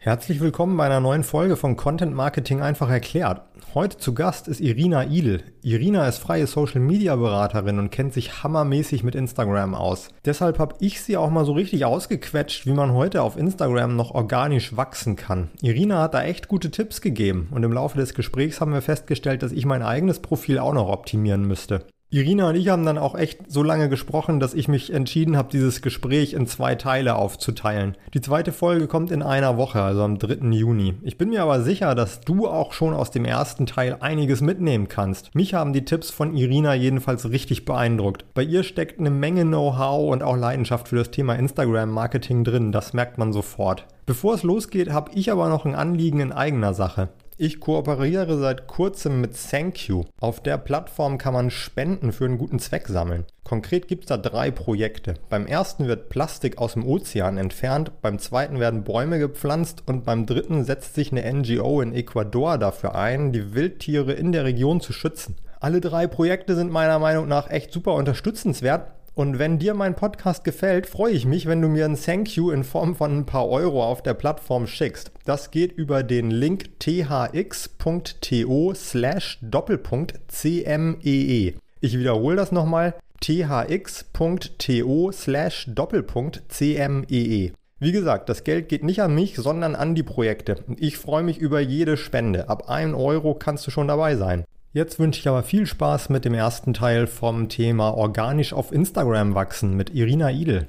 Herzlich willkommen bei einer neuen Folge von Content Marketing einfach erklärt. Heute zu Gast ist Irina Idel. Irina ist freie Social Media Beraterin und kennt sich hammermäßig mit Instagram aus. Deshalb habe ich sie auch mal so richtig ausgequetscht, wie man heute auf Instagram noch organisch wachsen kann. Irina hat da echt gute Tipps gegeben und im Laufe des Gesprächs haben wir festgestellt, dass ich mein eigenes Profil auch noch optimieren müsste. Irina und ich haben dann auch echt so lange gesprochen, dass ich mich entschieden habe, dieses Gespräch in zwei Teile aufzuteilen. Die zweite Folge kommt in einer Woche, also am 3. Juni. Ich bin mir aber sicher, dass du auch schon aus dem ersten Teil einiges mitnehmen kannst. Mich haben die Tipps von Irina jedenfalls richtig beeindruckt. Bei ihr steckt eine Menge Know-how und auch Leidenschaft für das Thema Instagram-Marketing drin, das merkt man sofort. Bevor es losgeht, habe ich aber noch ein Anliegen in eigener Sache. Ich kooperiere seit kurzem mit ThankYou. Auf der Plattform kann man Spenden für einen guten Zweck sammeln. Konkret gibt es da drei Projekte. Beim ersten wird Plastik aus dem Ozean entfernt, beim zweiten werden Bäume gepflanzt und beim dritten setzt sich eine NGO in Ecuador dafür ein, die Wildtiere in der Region zu schützen. Alle drei Projekte sind meiner Meinung nach echt super unterstützenswert und wenn dir mein Podcast gefällt, freue ich mich, wenn du mir ein Thank you in Form von ein paar Euro auf der Plattform schickst. Das geht über den Link thx.to slash Doppelpunkt CMEE. Ich wiederhole das nochmal thx.to slash Doppelpunkt CMEE. Wie gesagt, das Geld geht nicht an mich, sondern an die Projekte. Ich freue mich über jede Spende. Ab 1 Euro kannst du schon dabei sein. Jetzt wünsche ich aber viel Spaß mit dem ersten Teil vom Thema organisch auf Instagram wachsen mit Irina Idel.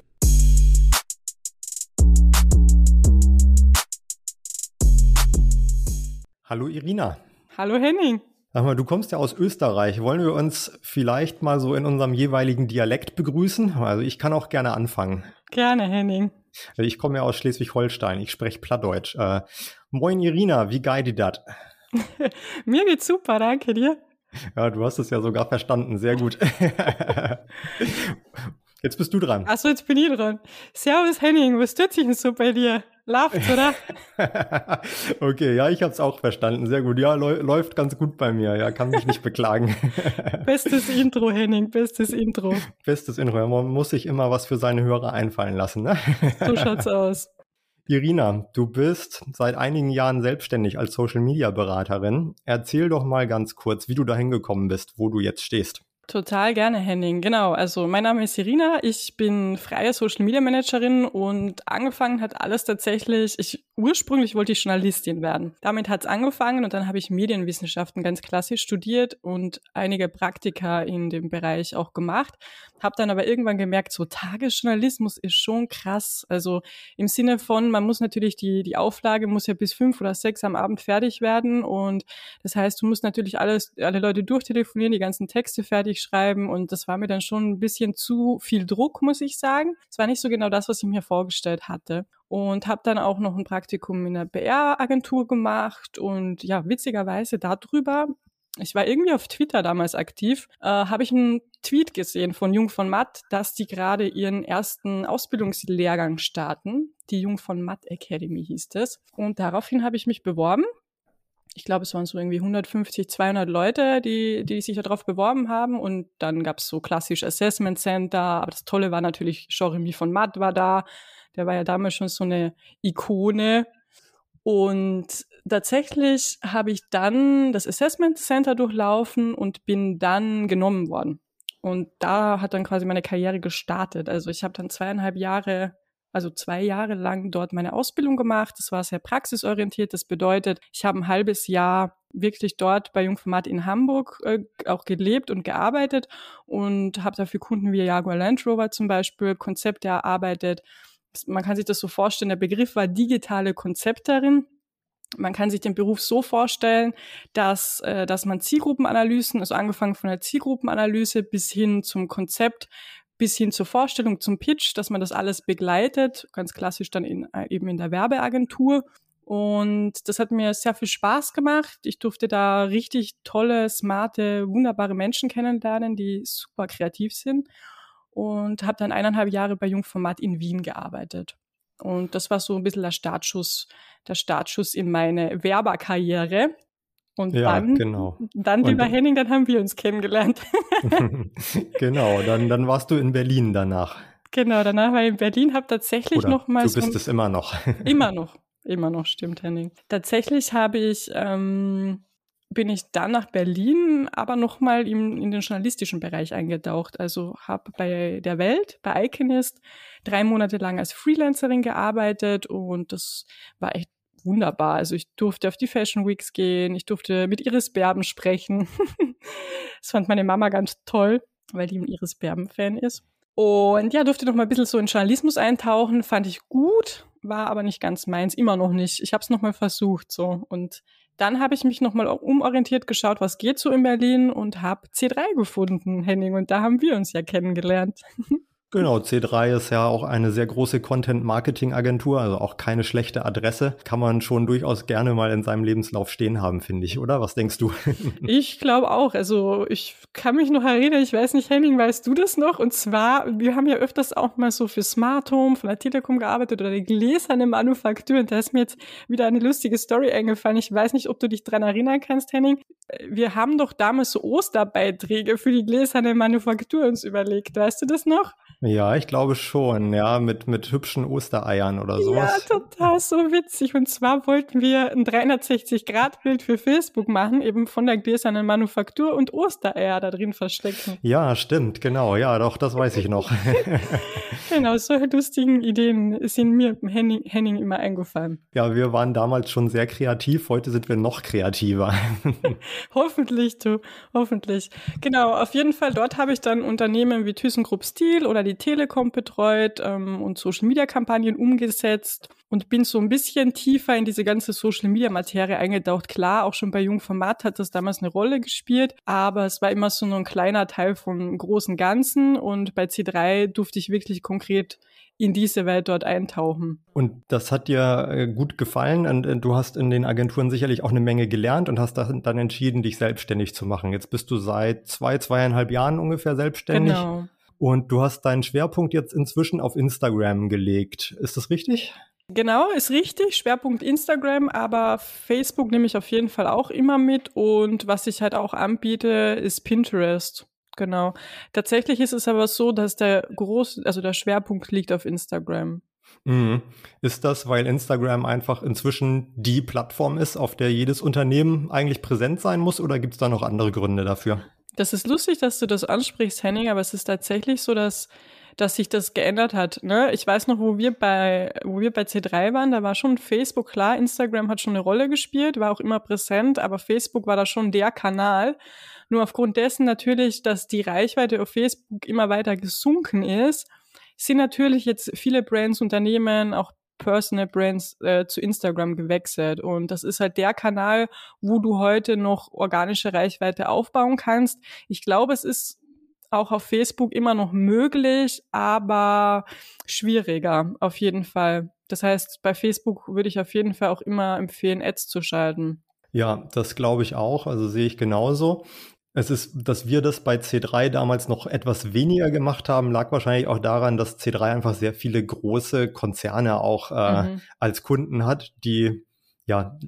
Hallo Irina. Hallo Henning. Sag mal, du kommst ja aus Österreich. Wollen wir uns vielleicht mal so in unserem jeweiligen Dialekt begrüßen? Also ich kann auch gerne anfangen. Gerne, Henning. Ich komme ja aus Schleswig-Holstein. Ich spreche Plattdeutsch. Äh, moin Irina, wie geil die dat? Mir geht's super, danke dir. Ja, du hast es ja sogar verstanden, sehr gut. Jetzt bist du dran. Achso, jetzt bin ich dran. Servus Henning, was tut sich denn so bei dir? Läuft's, oder? okay, ja, ich hab's auch verstanden. Sehr gut. Ja, läuft ganz gut bei mir. Ja, kann mich nicht beklagen. bestes Intro, Henning, bestes Intro. Bestes Intro. Ja, man muss sich immer was für seine Hörer einfallen lassen, ne? so schaut's aus. Irina, du bist seit einigen Jahren selbstständig als Social Media Beraterin. Erzähl doch mal ganz kurz, wie du dahin gekommen bist, wo du jetzt stehst. Total gerne, Henning. Genau. Also mein Name ist Irina. Ich bin freie Social Media Managerin und angefangen hat alles tatsächlich. Ich ursprünglich wollte ich Journalistin werden. Damit hat es angefangen und dann habe ich Medienwissenschaften ganz klassisch studiert und einige Praktika in dem Bereich auch gemacht. Habe dann aber irgendwann gemerkt, so Tagesjournalismus ist schon krass. Also im Sinne von, man muss natürlich die die Auflage muss ja bis fünf oder sechs am Abend fertig werden und das heißt, du musst natürlich alles alle Leute durchtelefonieren, die ganzen Texte fertig schreiben und das war mir dann schon ein bisschen zu viel Druck, muss ich sagen. Es war nicht so genau das, was ich mir vorgestellt hatte und habe dann auch noch ein Praktikum in einer PR-Agentur gemacht und ja, witzigerweise darüber ich war irgendwie auf Twitter damals aktiv, äh, habe ich einen Tweet gesehen von Jung von Matt, dass die gerade ihren ersten Ausbildungslehrgang starten. Die Jung von Matt Academy hieß es. Und daraufhin habe ich mich beworben ich glaube, es waren so irgendwie 150, 200 Leute, die, die sich darauf beworben haben. Und dann gab es so klassisch Assessment Center. Aber das Tolle war natürlich, Jeremy von Matt war da. Der war ja damals schon so eine Ikone. Und tatsächlich habe ich dann das Assessment Center durchlaufen und bin dann genommen worden. Und da hat dann quasi meine Karriere gestartet. Also ich habe dann zweieinhalb Jahre also zwei Jahre lang dort meine Ausbildung gemacht. Das war sehr praxisorientiert. Das bedeutet, ich habe ein halbes Jahr wirklich dort bei Jungformat in Hamburg äh, auch gelebt und gearbeitet und habe dafür Kunden wie Jaguar Land Rover zum Beispiel Konzepte erarbeitet. Man kann sich das so vorstellen, der Begriff war digitale Konzepterin. Man kann sich den Beruf so vorstellen, dass, äh, dass man Zielgruppenanalysen, also angefangen von der Zielgruppenanalyse bis hin zum Konzept, bis hin zur Vorstellung, zum Pitch, dass man das alles begleitet, ganz klassisch dann in, äh, eben in der Werbeagentur. Und das hat mir sehr viel Spaß gemacht. Ich durfte da richtig tolle, smarte, wunderbare Menschen kennenlernen, die super kreativ sind. Und habe dann eineinhalb Jahre bei Jungformat in Wien gearbeitet. Und das war so ein bisschen der Startschuss, der Startschuss in meine Werberkarriere. Und ja, dann, genau. dann, lieber und, Henning, dann haben wir uns kennengelernt. genau, dann, dann warst du in Berlin danach. Genau, danach war ich in Berlin, habe tatsächlich Oder noch mal. Du bist so, es immer noch. immer noch. Immer noch stimmt, Henning. Tatsächlich habe ich ähm, bin ich dann nach Berlin, aber nochmal in, in den journalistischen Bereich eingetaucht. Also habe bei der Welt, bei Iconist, drei Monate lang als Freelancerin gearbeitet und das war echt wunderbar. Also ich durfte auf die Fashion Weeks gehen, ich durfte mit Iris Berben sprechen. das fand meine Mama ganz toll, weil die ein Iris Berben-Fan ist. Und ja, durfte noch mal ein bisschen so in Journalismus eintauchen, fand ich gut, war aber nicht ganz meins, immer noch nicht. Ich habe es noch mal versucht so und dann habe ich mich nochmal umorientiert, geschaut, was geht so in Berlin und habe C3 gefunden, Henning. Und da haben wir uns ja kennengelernt. Genau, C3 ist ja auch eine sehr große Content-Marketing-Agentur, also auch keine schlechte Adresse. Kann man schon durchaus gerne mal in seinem Lebenslauf stehen haben, finde ich, oder? Was denkst du? Ich glaube auch. Also ich kann mich noch erinnern, ich weiß nicht, Henning, weißt du das noch? Und zwar, wir haben ja öfters auch mal so für Smart Home von der Telekom gearbeitet oder die gläserne Manufaktur. Und da ist mir jetzt wieder eine lustige Story eingefallen. Ich weiß nicht, ob du dich dran erinnern kannst, Henning. Wir haben doch damals so Osterbeiträge für die gläserne Manufaktur uns überlegt. Weißt du das noch? Ja, ich glaube schon, ja, mit, mit hübschen Ostereiern oder sowas. Ja, total so witzig. Und zwar wollten wir ein 360-Grad-Bild für Facebook machen, eben von der gläsernen Manufaktur und Ostereier da drin verstecken. Ja, stimmt, genau. Ja, doch, das weiß ich noch. genau, solche lustigen Ideen sind mir Henning, Henning immer eingefallen. Ja, wir waren damals schon sehr kreativ. Heute sind wir noch kreativer. hoffentlich, du, hoffentlich. Genau, auf jeden Fall, dort habe ich dann Unternehmen wie ThyssenKrupp Stil oder die die Telekom betreut ähm, und Social-Media-Kampagnen umgesetzt und bin so ein bisschen tiefer in diese ganze Social-Media-Materie eingetaucht. Klar, auch schon bei Jungformat hat das damals eine Rolle gespielt, aber es war immer so nur ein kleiner Teil vom großen Ganzen und bei C3 durfte ich wirklich konkret in diese Welt dort eintauchen. Und das hat dir äh, gut gefallen und äh, du hast in den Agenturen sicherlich auch eine Menge gelernt und hast dann entschieden, dich selbstständig zu machen. Jetzt bist du seit zwei, zweieinhalb Jahren ungefähr selbstständig. Genau. Und du hast deinen Schwerpunkt jetzt inzwischen auf Instagram gelegt. Ist das richtig? Genau, ist richtig. Schwerpunkt Instagram, aber Facebook nehme ich auf jeden Fall auch immer mit. Und was ich halt auch anbiete, ist Pinterest. Genau. Tatsächlich ist es aber so, dass der groß, also der Schwerpunkt liegt auf Instagram. Mhm. Ist das, weil Instagram einfach inzwischen die Plattform ist, auf der jedes Unternehmen eigentlich präsent sein muss, oder gibt es da noch andere Gründe dafür? Das ist lustig, dass du das ansprichst, Henning, aber es ist tatsächlich so, dass, dass sich das geändert hat. Ne? Ich weiß noch, wo wir bei, wo wir bei C3 waren, da war schon Facebook klar, Instagram hat schon eine Rolle gespielt, war auch immer präsent, aber Facebook war da schon der Kanal. Nur aufgrund dessen natürlich, dass die Reichweite auf Facebook immer weiter gesunken ist, sind natürlich jetzt viele Brands, Unternehmen, auch Personal Brands äh, zu Instagram gewechselt. Und das ist halt der Kanal, wo du heute noch organische Reichweite aufbauen kannst. Ich glaube, es ist auch auf Facebook immer noch möglich, aber schwieriger auf jeden Fall. Das heißt, bei Facebook würde ich auf jeden Fall auch immer empfehlen, Ads zu schalten. Ja, das glaube ich auch. Also sehe ich genauso. Es ist, dass wir das bei C3 damals noch etwas weniger gemacht haben, lag wahrscheinlich auch daran, dass C3 einfach sehr viele große Konzerne auch äh, mhm. als Kunden hat, die ja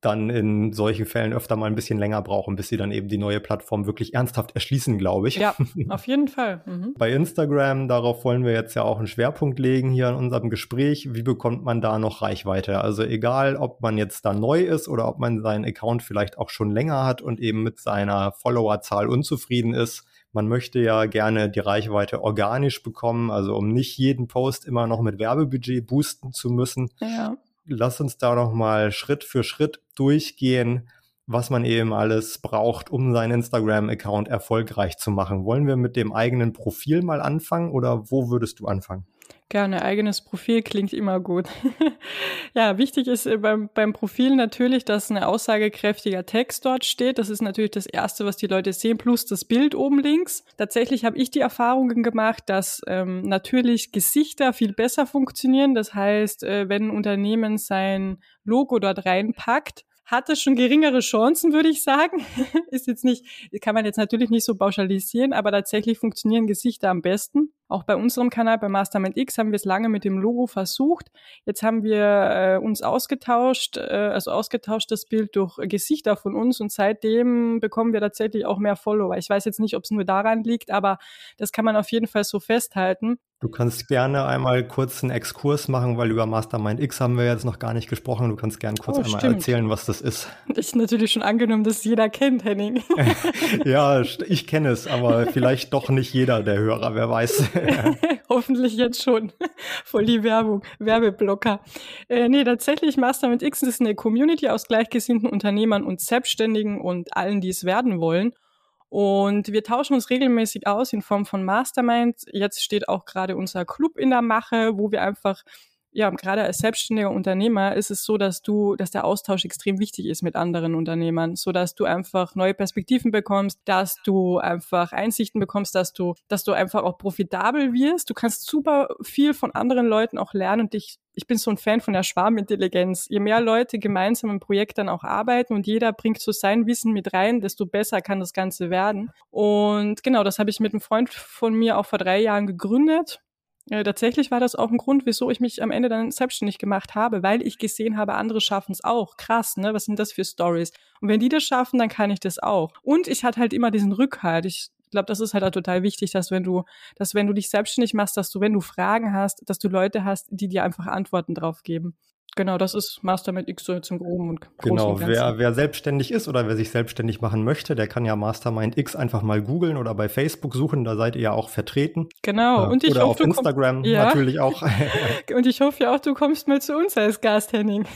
dann in solchen Fällen öfter mal ein bisschen länger brauchen, bis sie dann eben die neue Plattform wirklich ernsthaft erschließen, glaube ich. Ja, auf jeden Fall. Mhm. Bei Instagram, darauf wollen wir jetzt ja auch einen Schwerpunkt legen hier in unserem Gespräch. Wie bekommt man da noch Reichweite? Also egal, ob man jetzt da neu ist oder ob man seinen Account vielleicht auch schon länger hat und eben mit seiner Followerzahl unzufrieden ist. Man möchte ja gerne die Reichweite organisch bekommen, also um nicht jeden Post immer noch mit Werbebudget boosten zu müssen. Ja lass uns da noch mal Schritt für Schritt durchgehen, was man eben alles braucht, um seinen Instagram-Account erfolgreich zu machen. Wollen wir mit dem eigenen Profil mal anfangen oder wo würdest du anfangen? Gerne, eigenes Profil klingt immer gut. ja, wichtig ist äh, beim, beim Profil natürlich, dass ein aussagekräftiger Text dort steht. Das ist natürlich das Erste, was die Leute sehen, plus das Bild oben links. Tatsächlich habe ich die Erfahrungen gemacht, dass ähm, natürlich Gesichter viel besser funktionieren. Das heißt, äh, wenn ein Unternehmen sein Logo dort reinpackt, hatte schon geringere Chancen, würde ich sagen. ist jetzt nicht, kann man jetzt natürlich nicht so pauschalisieren, aber tatsächlich funktionieren Gesichter am besten. Auch bei unserem Kanal, bei Mastermind X, haben wir es lange mit dem Logo versucht. Jetzt haben wir äh, uns ausgetauscht, äh, also ausgetauscht das Bild durch Gesichter von uns und seitdem bekommen wir tatsächlich auch mehr Follower. Ich weiß jetzt nicht, ob es nur daran liegt, aber das kann man auf jeden Fall so festhalten. Du kannst gerne einmal kurz einen Exkurs machen, weil über Mastermind X haben wir jetzt noch gar nicht gesprochen. Du kannst gerne kurz oh, einmal stimmt. erzählen, was das ist. Ich natürlich schon angenommen, dass jeder kennt, Henning. ja, ich kenne es, aber vielleicht doch nicht jeder der Hörer, wer weiß. Hoffentlich jetzt schon. Voll die Werbung, Werbeblocker. Äh, nee, tatsächlich Mastermind X ist eine Community aus gleichgesinnten Unternehmern und Selbstständigen und allen, die es werden wollen. Und wir tauschen uns regelmäßig aus in Form von Masterminds. Jetzt steht auch gerade unser Club in der Mache, wo wir einfach ja, gerade als selbstständiger Unternehmer ist es so, dass du, dass der Austausch extrem wichtig ist mit anderen Unternehmern, so dass du einfach neue Perspektiven bekommst, dass du einfach Einsichten bekommst, dass du, dass du einfach auch profitabel wirst. Du kannst super viel von anderen Leuten auch lernen und dich ich bin so ein Fan von der Schwarmintelligenz. Je mehr Leute gemeinsam im Projekt dann auch arbeiten und jeder bringt so sein Wissen mit rein, desto besser kann das Ganze werden. Und genau, das habe ich mit einem Freund von mir auch vor drei Jahren gegründet. Äh, tatsächlich war das auch ein Grund, wieso ich mich am Ende dann selbstständig gemacht habe, weil ich gesehen habe, andere schaffen es auch. Krass, ne? Was sind das für Stories? Und wenn die das schaffen, dann kann ich das auch. Und ich hatte halt immer diesen Rückhalt. Ich glaube, das ist halt auch total wichtig, dass wenn du, dass wenn du dich selbstständig machst, dass du, wenn du Fragen hast, dass du Leute hast, die dir einfach Antworten drauf geben. Genau, das ist Mastermind X so zum Groben und Großen Genau, und wer, wer selbstständig ist oder wer sich selbstständig machen möchte, der kann ja Mastermind X einfach mal googeln oder bei Facebook suchen, da seid ihr ja auch vertreten. Genau, äh, und ich oder hoffe, auf Instagram ja. natürlich auch. und ich hoffe ja auch, du kommst mal zu uns als Gast, Henning,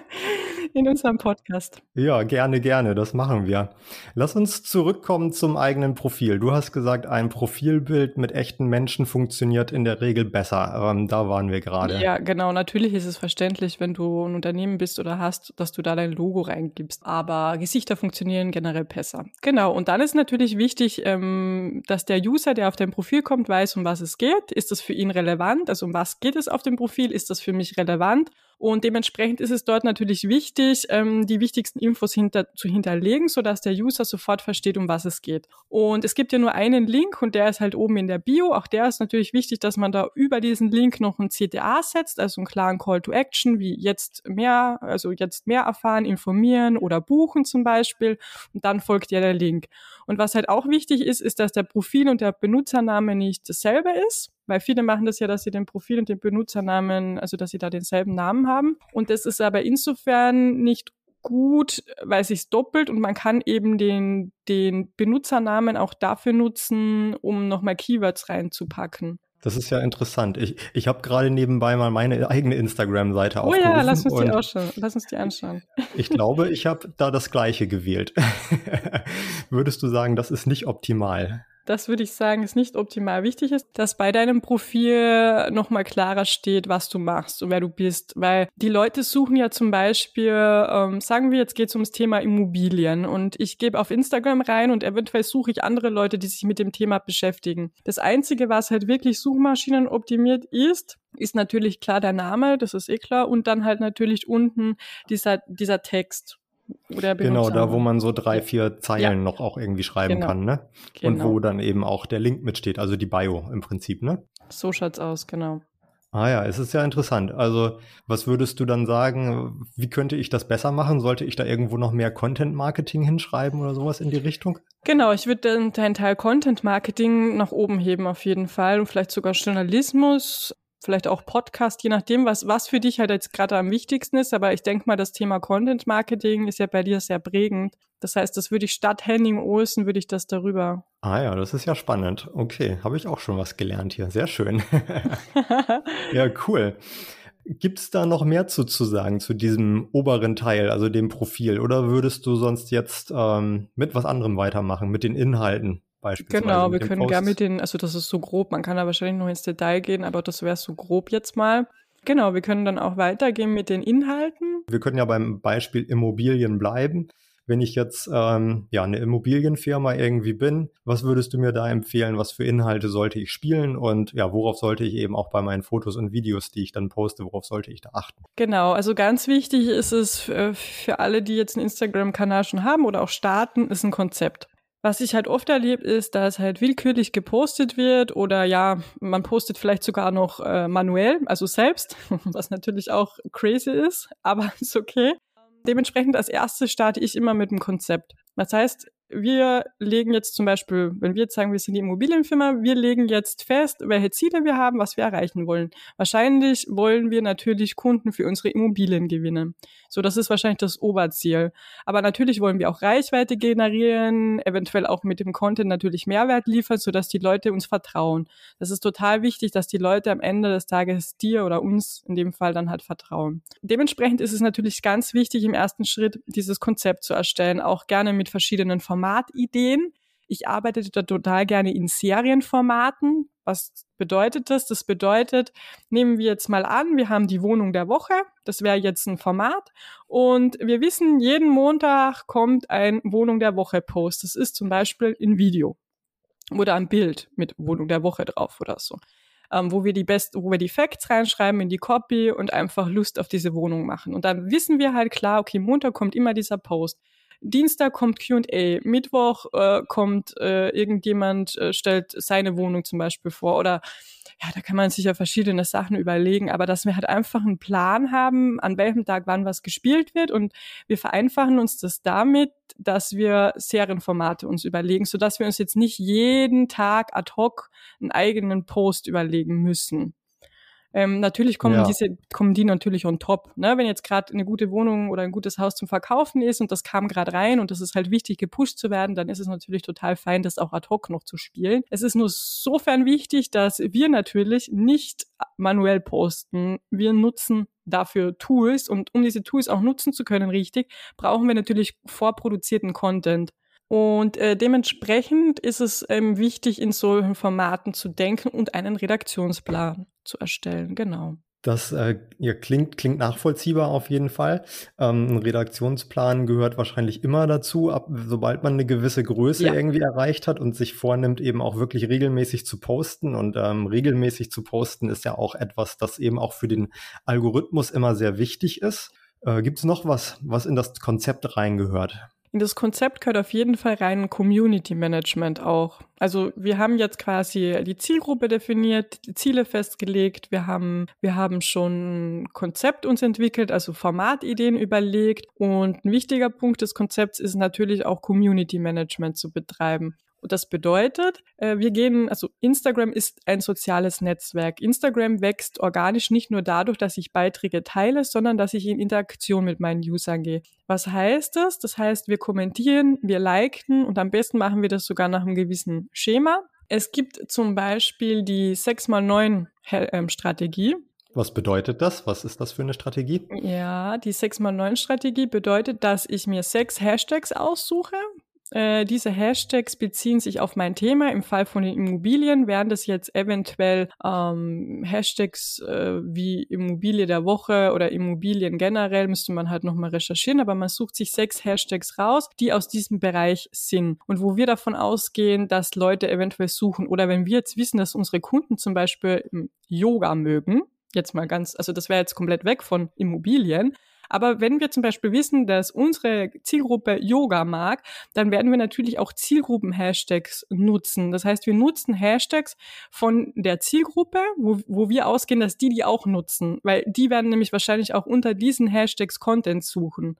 in unserem Podcast. Ja, gerne, gerne, das machen wir. Lass uns zurückkommen zum eigenen Profil. Du hast gesagt, ein Profilbild mit echten Menschen funktioniert in der Regel besser. Ähm, da waren wir gerade. Ja, genau, natürlich ist es verständlich wenn du ein Unternehmen bist oder hast, dass du da dein Logo reingibst. Aber Gesichter funktionieren generell besser. Genau. Und dann ist natürlich wichtig, ähm, dass der User, der auf dein Profil kommt, weiß, um was es geht. Ist das für ihn relevant? Also um was geht es auf dem Profil? Ist das für mich relevant? Und dementsprechend ist es dort natürlich wichtig, ähm, die wichtigsten Infos hinter, zu hinterlegen, sodass der User sofort versteht, um was es geht. Und es gibt ja nur einen Link und der ist halt oben in der Bio. Auch der ist natürlich wichtig, dass man da über diesen Link noch ein CTA setzt, also einen klaren Call to Action, wie jetzt mehr, also jetzt mehr erfahren, informieren oder buchen zum Beispiel. Und dann folgt ja der Link. Und was halt auch wichtig ist, ist, dass der Profil und der Benutzername nicht dasselbe ist. Weil viele machen das ja, dass sie den Profil und den Benutzernamen, also dass sie da denselben Namen haben. Und das ist aber insofern nicht gut, weil es sich doppelt und man kann eben den, den Benutzernamen auch dafür nutzen, um nochmal Keywords reinzupacken. Das ist ja interessant. Ich, ich habe gerade nebenbei mal meine eigene Instagram-Seite oh aufgerufen. Oh ja, lass uns die auch schon. Lass uns die anschauen. Ich glaube, ich habe da das gleiche gewählt. Würdest du sagen, das ist nicht optimal? Das würde ich sagen, ist nicht optimal. Wichtig ist, dass bei deinem Profil nochmal klarer steht, was du machst und wer du bist. Weil die Leute suchen ja zum Beispiel, ähm, sagen wir, jetzt geht es ums Thema Immobilien und ich gebe auf Instagram rein und eventuell suche ich andere Leute, die sich mit dem Thema beschäftigen. Das Einzige, was halt wirklich Suchmaschinen optimiert ist, ist natürlich klar der Name, das ist eh klar, und dann halt natürlich unten dieser, dieser Text. Oder genau, da wo man so drei, vier Zeilen ja. noch auch irgendwie schreiben genau. kann, ne? Genau. Und wo genau. dann eben auch der Link mitsteht, also die Bio im Prinzip, ne? So schaut's aus, genau. Ah ja, es ist ja interessant. Also, was würdest du dann sagen, wie könnte ich das besser machen? Sollte ich da irgendwo noch mehr Content Marketing hinschreiben oder sowas in die Richtung? Genau, ich würde dann deinen Teil Content Marketing nach oben heben auf jeden Fall und vielleicht sogar Journalismus vielleicht auch Podcast, je nachdem, was, was für dich halt jetzt gerade am wichtigsten ist. Aber ich denke mal, das Thema Content Marketing ist ja bei dir sehr prägend. Das heißt, das würde ich statt Henning Olsen, würde ich das darüber. Ah ja, das ist ja spannend. Okay, habe ich auch schon was gelernt hier. Sehr schön. ja, cool. Gibt es da noch mehr zu, zu sagen zu diesem oberen Teil, also dem Profil? Oder würdest du sonst jetzt ähm, mit was anderem weitermachen, mit den Inhalten? Beispielsweise. Genau, wir können gerne mit den, also das ist so grob, man kann da wahrscheinlich noch ins Detail gehen, aber das wäre so grob jetzt mal. Genau, wir können dann auch weitergehen mit den Inhalten. Wir können ja beim Beispiel Immobilien bleiben. Wenn ich jetzt ähm, ja eine Immobilienfirma irgendwie bin, was würdest du mir da empfehlen? Was für Inhalte sollte ich spielen und ja, worauf sollte ich eben auch bei meinen Fotos und Videos, die ich dann poste, worauf sollte ich da achten? Genau, also ganz wichtig ist es für alle, die jetzt einen Instagram-Kanal schon haben oder auch starten, ist ein Konzept. Was ich halt oft erlebe, ist, dass halt willkürlich gepostet wird oder ja, man postet vielleicht sogar noch äh, manuell, also selbst, was natürlich auch crazy ist, aber ist okay. Dementsprechend als erstes starte ich immer mit dem Konzept. Das heißt, wir legen jetzt zum Beispiel, wenn wir jetzt sagen, wir sind die Immobilienfirma, wir legen jetzt fest, welche Ziele wir haben, was wir erreichen wollen. Wahrscheinlich wollen wir natürlich Kunden für unsere Immobilien gewinnen. So, das ist wahrscheinlich das Oberziel. Aber natürlich wollen wir auch Reichweite generieren, eventuell auch mit dem Content natürlich Mehrwert liefern, sodass die Leute uns vertrauen. Das ist total wichtig, dass die Leute am Ende des Tages dir oder uns in dem Fall dann halt vertrauen. Dementsprechend ist es natürlich ganz wichtig, im ersten Schritt dieses Konzept zu erstellen, auch gerne mit verschiedenen Formatideen. Ich arbeite da total gerne in Serienformaten. Was bedeutet das? Das bedeutet, nehmen wir jetzt mal an, wir haben die Wohnung der Woche. Das wäre jetzt ein Format. Und wir wissen, jeden Montag kommt ein Wohnung der Woche Post. Das ist zum Beispiel ein Video oder ein Bild mit Wohnung der Woche drauf oder so. Ähm, wo wir die best, wo wir die Facts reinschreiben in die Copy und einfach Lust auf diese Wohnung machen. Und dann wissen wir halt klar, okay, Montag kommt immer dieser Post. Dienstag kommt Q&A, Mittwoch äh, kommt äh, irgendjemand, äh, stellt seine Wohnung zum Beispiel vor oder ja, da kann man sich ja verschiedene Sachen überlegen, aber dass wir halt einfach einen Plan haben, an welchem Tag wann was gespielt wird und wir vereinfachen uns das damit, dass wir Serienformate uns überlegen, so dass wir uns jetzt nicht jeden Tag ad hoc einen eigenen Post überlegen müssen. Ähm, natürlich kommen ja. diese, kommen die natürlich on top. Ne? Wenn jetzt gerade eine gute Wohnung oder ein gutes Haus zum Verkaufen ist und das kam gerade rein und das ist halt wichtig, gepusht zu werden, dann ist es natürlich total fein, das auch ad hoc noch zu spielen. Es ist nur sofern wichtig, dass wir natürlich nicht manuell posten. Wir nutzen dafür Tools und um diese Tools auch nutzen zu können, richtig, brauchen wir natürlich vorproduzierten Content. Und äh, dementsprechend ist es ähm, wichtig, in solchen Formaten zu denken und einen Redaktionsplan zu erstellen. Genau. Das äh, ja, klingt, klingt nachvollziehbar auf jeden Fall. Ähm, ein Redaktionsplan gehört wahrscheinlich immer dazu, ab, sobald man eine gewisse Größe ja. irgendwie erreicht hat und sich vornimmt, eben auch wirklich regelmäßig zu posten. Und ähm, regelmäßig zu posten ist ja auch etwas, das eben auch für den Algorithmus immer sehr wichtig ist. Äh, Gibt es noch was, was in das Konzept reingehört? In das Konzept gehört auf jeden Fall rein Community Management auch. Also wir haben jetzt quasi die Zielgruppe definiert, die Ziele festgelegt, wir haben, wir haben schon Konzept uns entwickelt, also Formatideen überlegt und ein wichtiger Punkt des Konzepts ist natürlich auch Community Management zu betreiben. Und das bedeutet, äh, wir gehen, also Instagram ist ein soziales Netzwerk. Instagram wächst organisch nicht nur dadurch, dass ich Beiträge teile, sondern dass ich in Interaktion mit meinen Usern gehe. Was heißt das? Das heißt, wir kommentieren, wir liken und am besten machen wir das sogar nach einem gewissen Schema. Es gibt zum Beispiel die 6x9 ähm, Strategie. Was bedeutet das? Was ist das für eine Strategie? Ja, die 6x9 Strategie bedeutet, dass ich mir sechs Hashtags aussuche, äh, diese Hashtags beziehen sich auf mein Thema. Im Fall von den Immobilien wären das jetzt eventuell ähm, Hashtags äh, wie Immobilie der Woche oder Immobilien generell, müsste man halt nochmal recherchieren, aber man sucht sich sechs Hashtags raus, die aus diesem Bereich sind und wo wir davon ausgehen, dass Leute eventuell suchen oder wenn wir jetzt wissen, dass unsere Kunden zum Beispiel Yoga mögen, jetzt mal ganz, also das wäre jetzt komplett weg von Immobilien, aber wenn wir zum Beispiel wissen, dass unsere Zielgruppe Yoga mag, dann werden wir natürlich auch Zielgruppen-Hashtags nutzen. Das heißt, wir nutzen Hashtags von der Zielgruppe, wo, wo wir ausgehen, dass die die auch nutzen, weil die werden nämlich wahrscheinlich auch unter diesen Hashtags Content suchen.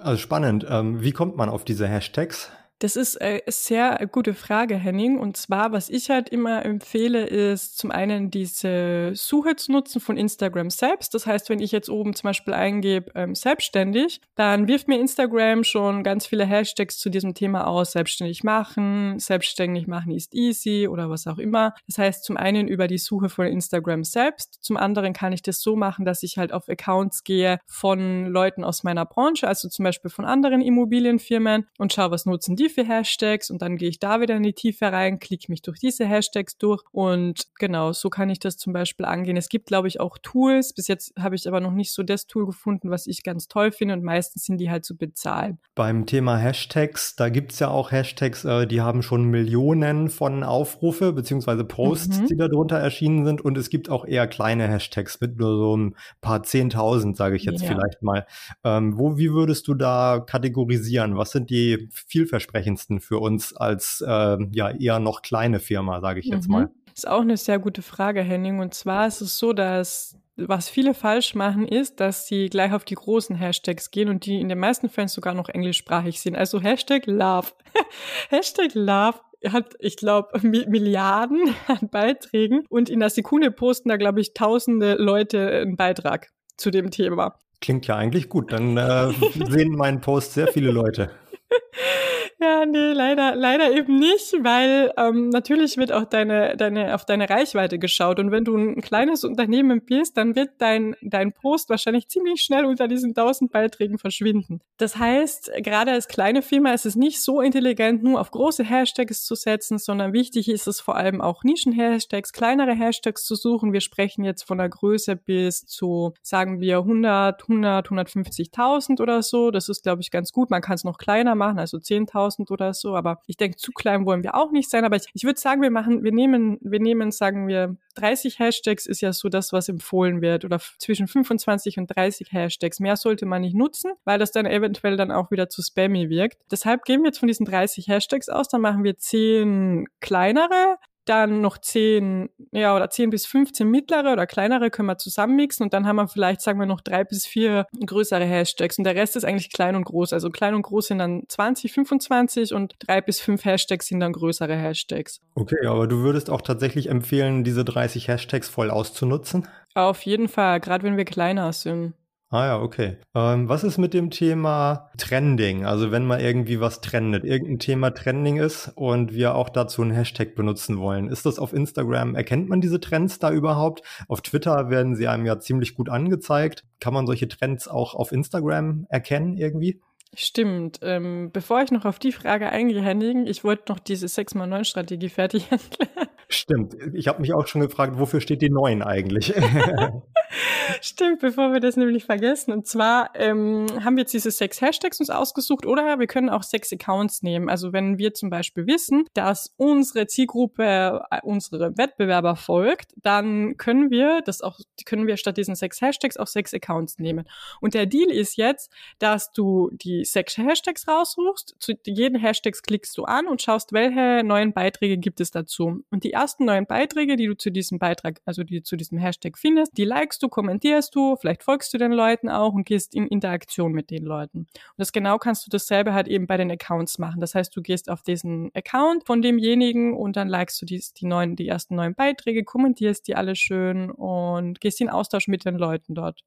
Also spannend. Ähm, wie kommt man auf diese Hashtags? Das ist eine sehr gute Frage, Henning. Und zwar, was ich halt immer empfehle, ist zum einen diese Suche zu nutzen von Instagram selbst. Das heißt, wenn ich jetzt oben zum Beispiel eingebe, ähm, selbstständig, dann wirft mir Instagram schon ganz viele Hashtags zu diesem Thema aus. Selbstständig machen, selbstständig machen ist easy oder was auch immer. Das heißt, zum einen über die Suche von Instagram selbst. Zum anderen kann ich das so machen, dass ich halt auf Accounts gehe von Leuten aus meiner Branche, also zum Beispiel von anderen Immobilienfirmen und schaue, was nutzen die für Hashtags und dann gehe ich da wieder in die Tiefe rein, klicke mich durch diese Hashtags durch und genau, so kann ich das zum Beispiel angehen. Es gibt, glaube ich, auch Tools. Bis jetzt habe ich aber noch nicht so das Tool gefunden, was ich ganz toll finde und meistens sind die halt zu bezahlen. Beim Thema Hashtags, da gibt es ja auch Hashtags, äh, die haben schon Millionen von Aufrufe beziehungsweise Posts, mhm. die darunter erschienen sind und es gibt auch eher kleine Hashtags mit nur so ein paar Zehntausend, sage ich jetzt ja. vielleicht mal. Ähm, wo, wie würdest du da kategorisieren? Was sind die vielversprechenden vielversprechendsten für uns als äh, ja eher noch kleine Firma, sage ich jetzt mhm. mal? Ist auch eine sehr gute Frage, Henning. Und zwar ist es so, dass was viele falsch machen, ist, dass sie gleich auf die großen Hashtags gehen und die in den meisten Fällen sogar noch englischsprachig sind. Also Hashtag Love. Hashtag Love hat, ich glaube, Milliarden an Beiträgen und in der Sekunde posten da, glaube ich, tausende Leute einen Beitrag zu dem Thema. Klingt ja eigentlich gut. Dann äh, sehen meinen Post sehr viele Leute. Ja, nee, leider, leider eben nicht, weil ähm, natürlich wird auch deine, deine, auf deine Reichweite geschaut. Und wenn du ein kleines Unternehmen bist, dann wird dein, dein Post wahrscheinlich ziemlich schnell unter diesen tausend Beiträgen verschwinden. Das heißt, gerade als kleine Firma ist es nicht so intelligent, nur auf große Hashtags zu setzen, sondern wichtig ist es vor allem auch Nischen-Hashtags, kleinere Hashtags zu suchen. Wir sprechen jetzt von der Größe bis zu, sagen wir, 100, 100, 150.000 oder so. Das ist, glaube ich, ganz gut. Man kann es noch kleiner machen, also 10.000 10.000 oder so, aber ich denke, zu klein wollen wir auch nicht sein. Aber ich, ich würde sagen, wir machen, wir nehmen, wir nehmen, sagen wir, 30 Hashtags ist ja so das, was empfohlen wird oder zwischen 25 und 30 Hashtags. Mehr sollte man nicht nutzen, weil das dann eventuell dann auch wieder zu spammy wirkt. Deshalb gehen wir jetzt von diesen 30 Hashtags aus, dann machen wir 10 kleinere, dann noch zehn, ja, oder zehn bis 15 mittlere oder kleinere können wir zusammenmixen und dann haben wir vielleicht, sagen wir, noch drei bis vier größere Hashtags und der Rest ist eigentlich klein und groß. Also klein und groß sind dann 20, 25 und drei bis fünf Hashtags sind dann größere Hashtags. Okay, aber du würdest auch tatsächlich empfehlen, diese 30 Hashtags voll auszunutzen? Auf jeden Fall, gerade wenn wir kleiner sind. Ah ja, okay. Ähm, was ist mit dem Thema Trending? Also wenn mal irgendwie was trendet, irgendein Thema Trending ist und wir auch dazu einen Hashtag benutzen wollen. Ist das auf Instagram? Erkennt man diese Trends da überhaupt? Auf Twitter werden sie einem ja ziemlich gut angezeigt. Kann man solche Trends auch auf Instagram erkennen irgendwie? Stimmt. Ähm, bevor ich noch auf die Frage eingehe, Henning, ich wollte noch diese 6x9-Strategie fertig erklären. Stimmt. Ich habe mich auch schon gefragt, wofür steht die 9 eigentlich? Stimmt, bevor wir das nämlich vergessen. Und zwar ähm, haben wir jetzt diese sechs Hashtags uns ausgesucht oder wir können auch sechs Accounts nehmen. Also wenn wir zum Beispiel wissen, dass unsere Zielgruppe äh, unsere Wettbewerber folgt, dann können wir das auch, können wir statt diesen sechs Hashtags auch sechs Accounts nehmen. Und der Deal ist jetzt, dass du die sechs Hashtags raussuchst, zu jeden Hashtags klickst du an und schaust, welche neuen Beiträge gibt es dazu. Und die ersten neuen Beiträge, die du zu diesem Beitrag, also die zu diesem Hashtag findest, die likest du, kommentierst du, vielleicht folgst du den Leuten auch und gehst in Interaktion mit den Leuten. Und das genau kannst du dasselbe halt eben bei den Accounts machen. Das heißt, du gehst auf diesen Account von demjenigen und dann likest du die, die neuen, die ersten neuen Beiträge, kommentierst die alle schön und gehst in Austausch mit den Leuten dort.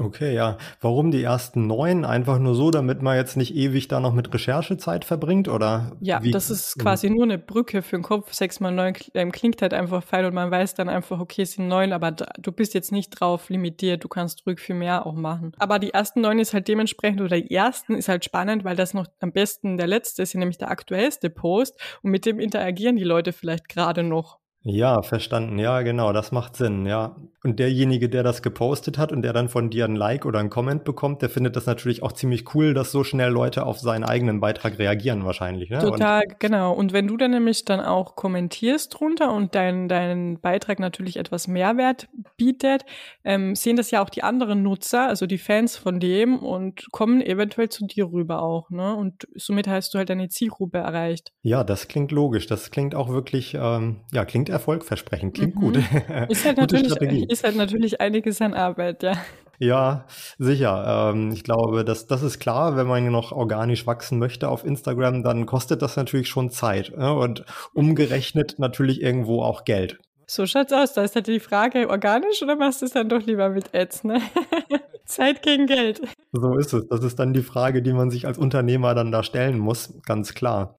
Okay, ja. Warum die ersten neun? Einfach nur so, damit man jetzt nicht ewig da noch mit Recherchezeit verbringt, oder? Ja, wie? das ist quasi nur eine Brücke für den Kopf. Sechs mal neun ähm, klingt halt einfach fein und man weiß dann einfach, okay, es sind neun, aber du bist jetzt nicht drauf limitiert. Du kannst ruhig viel mehr auch machen. Aber die ersten neun ist halt dementsprechend, oder die ersten ist halt spannend, weil das noch am besten der letzte ist, nämlich der aktuellste Post und mit dem interagieren die Leute vielleicht gerade noch. Ja, verstanden. Ja, genau, das macht Sinn, ja. Und derjenige, der das gepostet hat und der dann von dir ein Like oder ein Comment bekommt, der findet das natürlich auch ziemlich cool, dass so schnell Leute auf seinen eigenen Beitrag reagieren wahrscheinlich. Ne? Total, und genau. Und wenn du dann nämlich dann auch kommentierst drunter und dein, dein Beitrag natürlich etwas Mehrwert bietet, ähm, sehen das ja auch die anderen Nutzer, also die Fans von dem und kommen eventuell zu dir rüber auch. Ne? Und somit hast du halt deine Zielgruppe erreicht. Ja, das klingt logisch. Das klingt auch wirklich, ähm, ja, klingt erfolgversprechend, klingt mhm. gut. Ist halt, natürlich, ist halt natürlich einiges an Arbeit, ja. Ja, sicher. Ähm, ich glaube, das, das ist klar, wenn man noch organisch wachsen möchte auf Instagram, dann kostet das natürlich schon Zeit ne? und umgerechnet natürlich irgendwo auch Geld. So schaut's aus. Da ist halt die Frage, organisch oder machst du es dann doch lieber mit Ads, ne? Zeit gegen Geld. So ist es. Das ist dann die Frage, die man sich als Unternehmer dann da stellen muss, ganz klar.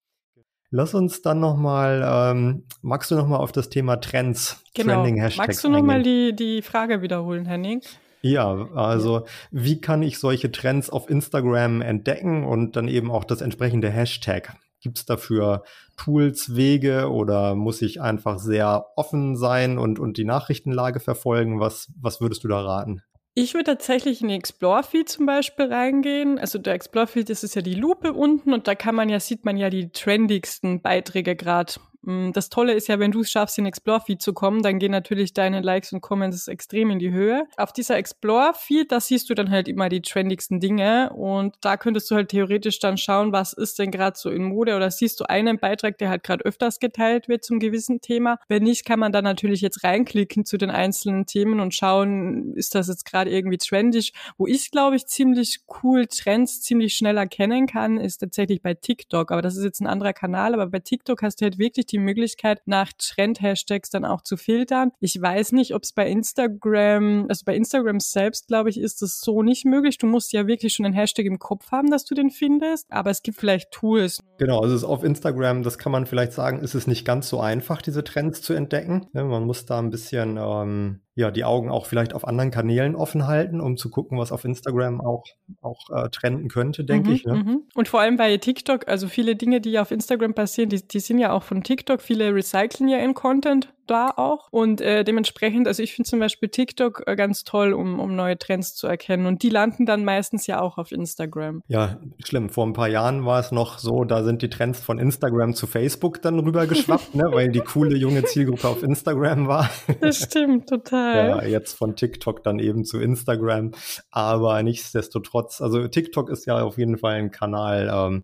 Lass uns dann nochmal, ähm, magst du nochmal auf das Thema Trends, genau. Trending Hashtags Magst du nochmal die, die Frage wiederholen, Henning? Ja, also wie kann ich solche Trends auf Instagram entdecken und dann eben auch das entsprechende Hashtag? Gibt es dafür Tools, Wege oder muss ich einfach sehr offen sein und, und die Nachrichtenlage verfolgen? Was, was würdest du da raten? Ich würde tatsächlich in die Explore-Feed zum Beispiel reingehen. Also der Explore-Feed, das ist ja die Lupe unten und da kann man ja, sieht man ja die trendigsten Beiträge gerade das Tolle ist ja, wenn du es schaffst, in Explore-Feed zu kommen, dann gehen natürlich deine Likes und Comments extrem in die Höhe. Auf dieser Explore-Feed, da siehst du dann halt immer die trendigsten Dinge und da könntest du halt theoretisch dann schauen, was ist denn gerade so in Mode oder siehst du einen Beitrag, der halt gerade öfters geteilt wird zum gewissen Thema. Wenn nicht, kann man dann natürlich jetzt reinklicken zu den einzelnen Themen und schauen, ist das jetzt gerade irgendwie trendig. Wo ich, glaube ich, ziemlich cool Trends ziemlich schnell erkennen kann, ist tatsächlich bei TikTok. Aber das ist jetzt ein anderer Kanal, aber bei TikTok hast du halt wirklich die Möglichkeit, nach Trend-Hashtags dann auch zu filtern. Ich weiß nicht, ob es bei Instagram, also bei Instagram selbst, glaube ich, ist das so nicht möglich. Du musst ja wirklich schon einen Hashtag im Kopf haben, dass du den findest. Aber es gibt vielleicht Tools. Genau, also auf Instagram, das kann man vielleicht sagen, ist es nicht ganz so einfach, diese Trends zu entdecken. Ja, man muss da ein bisschen ähm, ja, die Augen auch vielleicht auf anderen Kanälen offen halten, um zu gucken, was auf Instagram auch, auch äh, trenden könnte, denke mhm, ich. Ne? Mhm. Und vor allem bei TikTok, also viele Dinge, die auf Instagram passieren, die, die sind ja auch von TikTok. Viele recyceln ja in Content da auch. Und äh, dementsprechend, also ich finde zum Beispiel TikTok äh, ganz toll, um, um neue Trends zu erkennen. Und die landen dann meistens ja auch auf Instagram. Ja, schlimm. Vor ein paar Jahren war es noch so, da sind die Trends von Instagram zu Facebook dann rüber geschwappt, ne, weil die coole junge Zielgruppe auf Instagram war. Das stimmt, total. Ja, jetzt von TikTok dann eben zu Instagram. Aber nichtsdestotrotz, also TikTok ist ja auf jeden Fall ein Kanal, ähm,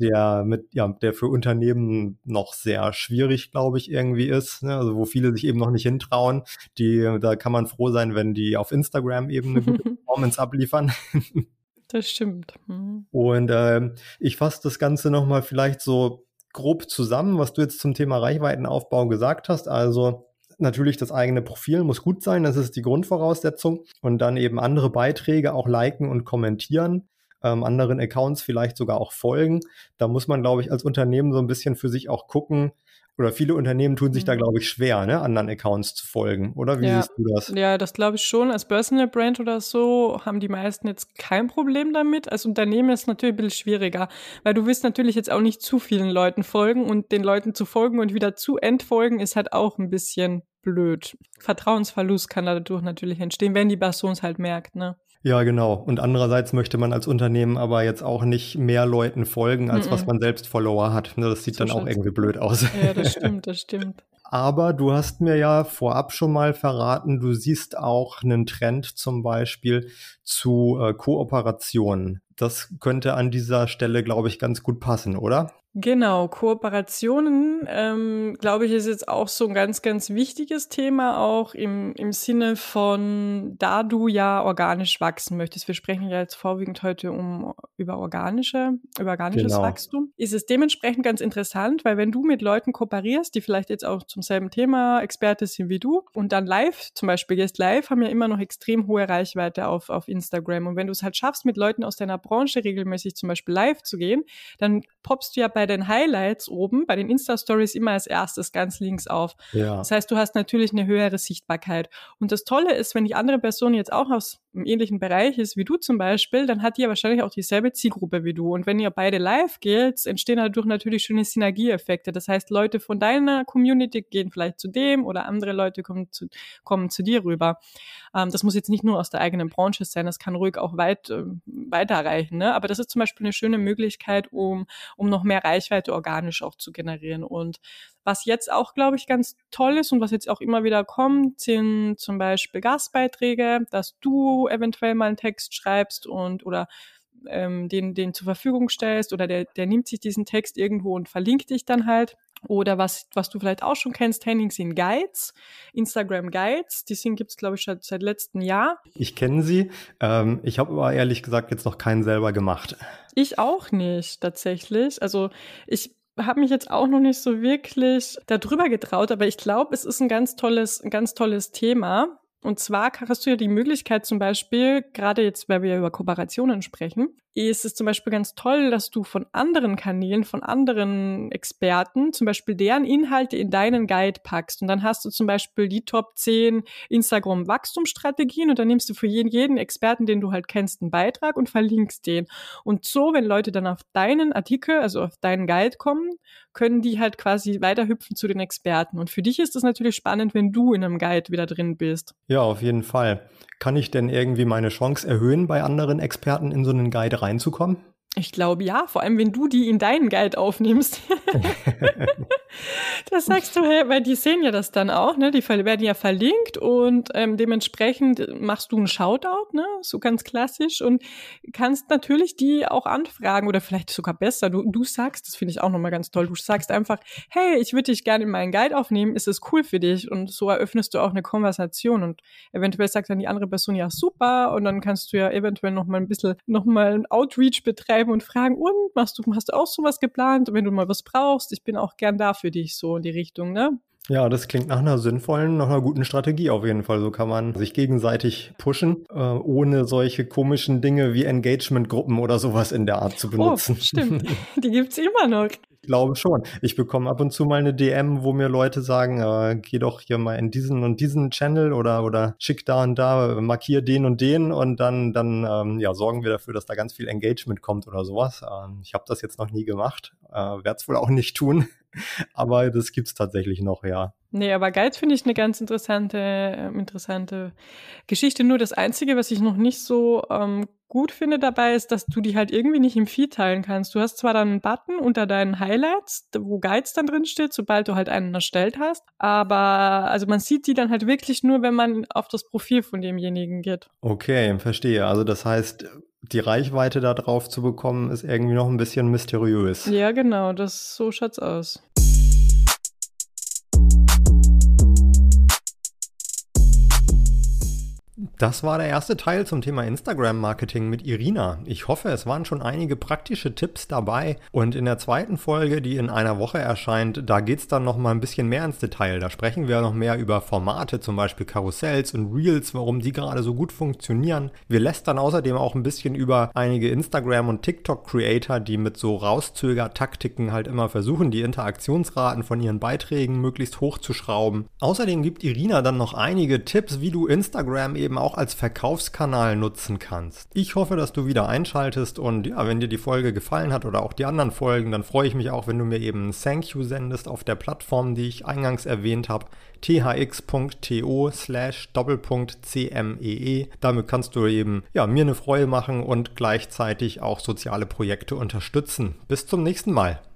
der mit, ja, der für Unternehmen noch sehr schwierig, glaube ich, irgendwie ist. Ne? Also wo viele sich eben noch nicht hintrauen. Die, da kann man froh sein, wenn die auf Instagram eben eine gute Performance abliefern. Das stimmt. Mhm. Und äh, ich fasse das Ganze nochmal vielleicht so grob zusammen, was du jetzt zum Thema Reichweitenaufbau gesagt hast. Also natürlich das eigene Profil muss gut sein, das ist die Grundvoraussetzung. Und dann eben andere Beiträge auch liken und kommentieren ähm, anderen Accounts vielleicht sogar auch folgen. Da muss man, glaube ich, als Unternehmen so ein bisschen für sich auch gucken, oder viele Unternehmen tun sich mhm. da, glaube ich, schwer, ne, anderen Accounts zu folgen, oder? Wie ja. siehst du das? Ja, das glaube ich schon. Als Personal Brand oder so haben die meisten jetzt kein Problem damit. Als Unternehmen ist es natürlich ein bisschen schwieriger, weil du willst natürlich jetzt auch nicht zu vielen Leuten folgen und den Leuten zu folgen und wieder zu entfolgen ist halt auch ein bisschen blöd. Vertrauensverlust kann dadurch natürlich entstehen, wenn die Person es halt merkt, ne? Ja, genau. Und andererseits möchte man als Unternehmen aber jetzt auch nicht mehr Leuten folgen, als mm -mm. was man selbst Follower hat. Ne, das sieht so dann auch irgendwie blöd aus. Ja, das stimmt, das stimmt. Aber du hast mir ja vorab schon mal verraten, du siehst auch einen Trend zum Beispiel zu äh, Kooperationen. Das könnte an dieser Stelle, glaube ich, ganz gut passen, oder? Genau, Kooperationen, ähm, glaube ich, ist jetzt auch so ein ganz, ganz wichtiges Thema, auch im, im Sinne von, da du ja organisch wachsen möchtest. Wir sprechen ja jetzt vorwiegend heute um über organische, über organisches genau. Wachstum. Ist es dementsprechend ganz interessant, weil wenn du mit Leuten kooperierst, die vielleicht jetzt auch zum selben Thema Experte sind wie du und dann live, zum Beispiel gehst live, haben ja immer noch extrem hohe Reichweite auf, auf Instagram. Und wenn du es halt schaffst, mit Leuten aus deiner Branche regelmäßig zum Beispiel live zu gehen, dann poppst du ja bei bei den Highlights oben, bei den Insta-Stories immer als erstes ganz links auf. Ja. Das heißt, du hast natürlich eine höhere Sichtbarkeit. Und das Tolle ist, wenn die andere Person jetzt auch aus einem ähnlichen Bereich ist wie du zum Beispiel, dann hat die ja wahrscheinlich auch dieselbe Zielgruppe wie du. Und wenn ihr beide live geht, entstehen dadurch natürlich schöne Synergieeffekte. Das heißt, Leute von deiner Community gehen vielleicht zu dem oder andere Leute kommen zu, kommen zu dir rüber. Ähm, das muss jetzt nicht nur aus der eigenen Branche sein, das kann ruhig auch weit äh, weiterreichen. Ne? Aber das ist zum Beispiel eine schöne Möglichkeit, um, um noch mehr Reichweite Reichweite organisch auch zu generieren. Und was jetzt auch, glaube ich, ganz toll ist und was jetzt auch immer wieder kommt, sind zum Beispiel Gastbeiträge, dass du eventuell mal einen Text schreibst und oder ähm, den, den zur Verfügung stellst oder der, der nimmt sich diesen Text irgendwo und verlinkt dich dann halt. Oder was, was du vielleicht auch schon kennst, Henning, sind Guides, Instagram Guides. Die sind gibt's glaube ich, schon seit letztem Jahr. Ich kenne sie. Ähm, ich habe aber ehrlich gesagt jetzt noch keinen selber gemacht. Ich auch nicht, tatsächlich. Also ich habe mich jetzt auch noch nicht so wirklich darüber getraut, aber ich glaube, es ist ein ganz tolles, ein ganz tolles Thema. Und zwar hast du ja die Möglichkeit zum Beispiel, gerade jetzt, weil wir über Kooperationen sprechen, ist es zum Beispiel ganz toll, dass du von anderen Kanälen, von anderen Experten, zum Beispiel deren Inhalte in deinen Guide packst. Und dann hast du zum Beispiel die Top 10 Instagram-Wachstumsstrategien und dann nimmst du für jeden, jeden Experten, den du halt kennst, einen Beitrag und verlinkst den. Und so, wenn Leute dann auf deinen Artikel, also auf deinen Guide kommen, können die halt quasi weiterhüpfen zu den Experten. Und für dich ist es natürlich spannend, wenn du in einem Guide wieder drin bist. Ja, auf jeden Fall. Kann ich denn irgendwie meine Chance erhöhen, bei anderen Experten in so einen Guide reinzukommen? Ich glaube ja, vor allem wenn du die in deinen Guide aufnimmst. das sagst du, hey, weil die sehen ja das dann auch, ne? Die werden ja verlinkt und ähm, dementsprechend machst du einen Shoutout, ne? So ganz klassisch und kannst natürlich die auch anfragen oder vielleicht sogar besser. Du, du sagst, das finde ich auch nochmal ganz toll. Du sagst einfach, hey, ich würde dich gerne in meinen Guide aufnehmen, ist es cool für dich? Und so eröffnest du auch eine Konversation und eventuell sagt dann die andere Person ja super und dann kannst du ja eventuell nochmal ein bisschen nochmal ein Outreach betreiben schreiben und fragen, und machst du, hast du auch sowas geplant? Und wenn du mal was brauchst, ich bin auch gern da für dich, so in die Richtung, ne? Ja, das klingt nach einer sinnvollen, nach einer guten Strategie auf jeden Fall. So kann man sich gegenseitig pushen, äh, ohne solche komischen Dinge wie Engagement-Gruppen oder sowas in der Art zu benutzen. Oh, stimmt. Die gibt's immer noch glaube schon. Ich bekomme ab und zu mal eine DM, wo mir Leute sagen, äh, geh doch hier mal in diesen und diesen Channel oder oder schick da und da, markier den und den und dann dann ähm, ja sorgen wir dafür, dass da ganz viel Engagement kommt oder sowas. Ähm, ich habe das jetzt noch nie gemacht, äh, werde es wohl auch nicht tun, aber das gibt's tatsächlich noch, ja. Nee, aber Guides finde ich eine ganz interessante, äh, interessante Geschichte. Nur das Einzige, was ich noch nicht so ähm, gut finde dabei, ist, dass du die halt irgendwie nicht im Feed teilen kannst. Du hast zwar dann einen Button unter deinen Highlights, wo Guides dann drin steht, sobald du halt einen erstellt hast, aber also man sieht die dann halt wirklich nur, wenn man auf das Profil von demjenigen geht. Okay, verstehe. Also das heißt, die Reichweite da drauf zu bekommen, ist irgendwie noch ein bisschen mysteriös. Ja, genau, das so schaut's aus. Das war der erste Teil zum Thema Instagram-Marketing mit Irina. Ich hoffe, es waren schon einige praktische Tipps dabei. Und in der zweiten Folge, die in einer Woche erscheint, da geht es dann noch mal ein bisschen mehr ins Detail. Da sprechen wir noch mehr über Formate, zum Beispiel Karussells und Reels, warum die gerade so gut funktionieren. Wir lästern außerdem auch ein bisschen über einige Instagram- und TikTok-Creator, die mit so Rauszöger-Taktiken halt immer versuchen, die Interaktionsraten von ihren Beiträgen möglichst hochzuschrauben. Außerdem gibt Irina dann noch einige Tipps, wie du Instagram eben auch auch als Verkaufskanal nutzen kannst. Ich hoffe, dass du wieder einschaltest und ja, wenn dir die Folge gefallen hat oder auch die anderen Folgen, dann freue ich mich auch, wenn du mir eben ein Thank you sendest auf der Plattform, die ich eingangs erwähnt habe, thx.to slash Doppelpunkt CMEE. Damit kannst du eben ja, mir eine Freude machen und gleichzeitig auch soziale Projekte unterstützen. Bis zum nächsten Mal.